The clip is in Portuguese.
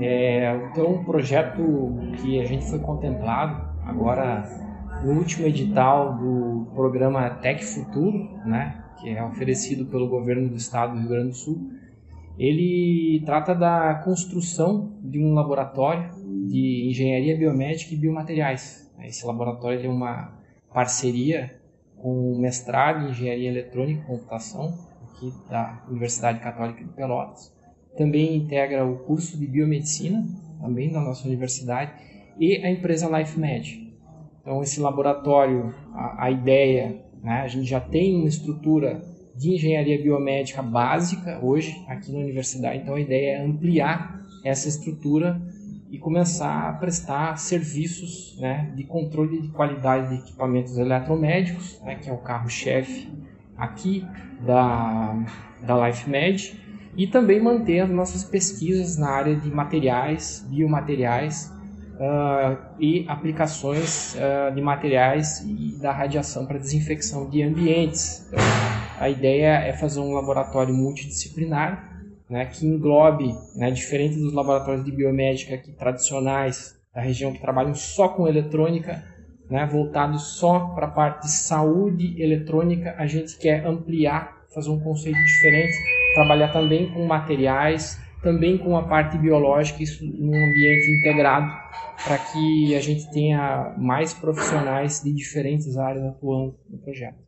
É, então, um projeto que a gente foi contemplado agora no último edital do programa Tec Futuro, né, que é oferecido pelo governo do estado do Rio Grande do Sul, ele trata da construção de um laboratório de engenharia biomédica e biomateriais. Esse laboratório é uma parceria com o mestrado em engenharia eletrônica e computação aqui da Universidade Católica de Pelotas. Também integra o curso de biomedicina, também da nossa universidade, e a empresa LifeMed. Então, esse laboratório, a, a ideia, né, a gente já tem uma estrutura de engenharia biomédica básica hoje aqui na universidade, então a ideia é ampliar essa estrutura e começar a prestar serviços né, de controle de qualidade de equipamentos eletromédicos, né, que é o carro-chefe aqui da, da LifeMed, e também manter as nossas pesquisas na área de materiais, biomateriais uh, e aplicações uh, de materiais e da radiação para desinfecção de ambientes. Então, a ideia é fazer um laboratório multidisciplinar né, que englobe, né, diferente dos laboratórios de biomédica aqui, tradicionais da região que trabalham só com eletrônica, né, voltados só para a parte de saúde eletrônica, a gente quer ampliar, fazer um conceito diferente, trabalhar também com materiais, também com a parte biológica, isso num ambiente integrado, para que a gente tenha mais profissionais de diferentes áreas atuando no projeto.